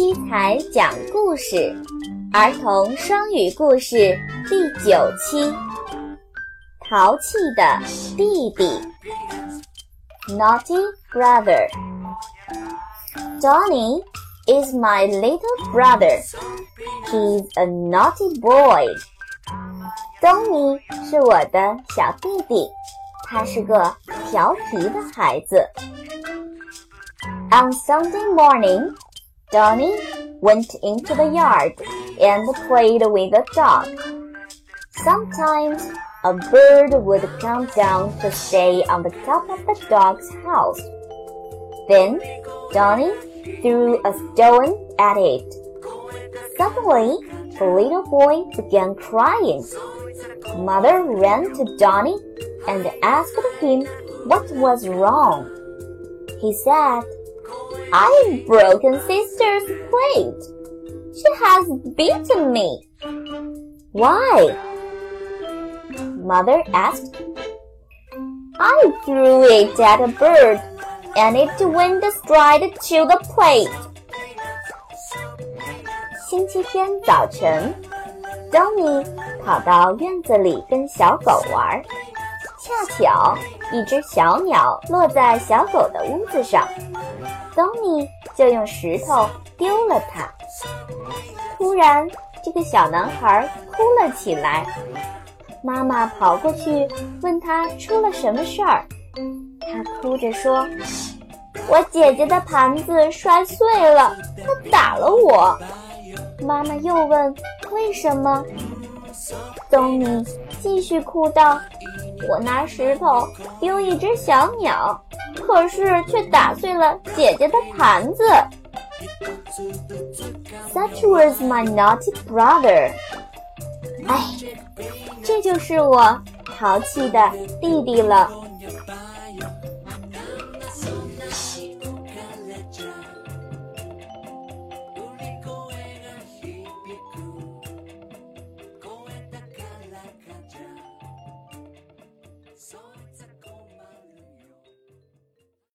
七彩讲故事儿童双语故事第九期：淘气的弟弟，Naughty Brother。Donny is my little brother. He's a naughty boy. 东尼是我的小弟弟，他是个调皮的孩子。On Sunday morning. Donny went into the yard and played with a dog. Sometimes a bird would come down to stay on the top of the dog's house. Then Donny threw a stone at it. Suddenly, the little boy began crying. Mother ran to Donny and asked him what was wrong. He said, I've broken sister's plate. She has beaten me. Why? Mother asked. I threw it at a bird and it went straight to the plate. 星期天早晨，Donny 跑到院子里跟小狗玩。恰巧一只小鸟落在小狗的屋子上，东尼就用石头丢了它。突然，这个小男孩哭了起来。妈妈跑过去问他出了什么事儿，他哭着说：“我姐姐的盘子摔碎了，她打了我。”妈妈又问：“为什么？”东尼继续哭道：“我拿石头丢一只小鸟，可是却打碎了姐姐的盘子。” Such was my naughty brother. 哎，这就是我淘气的弟弟了。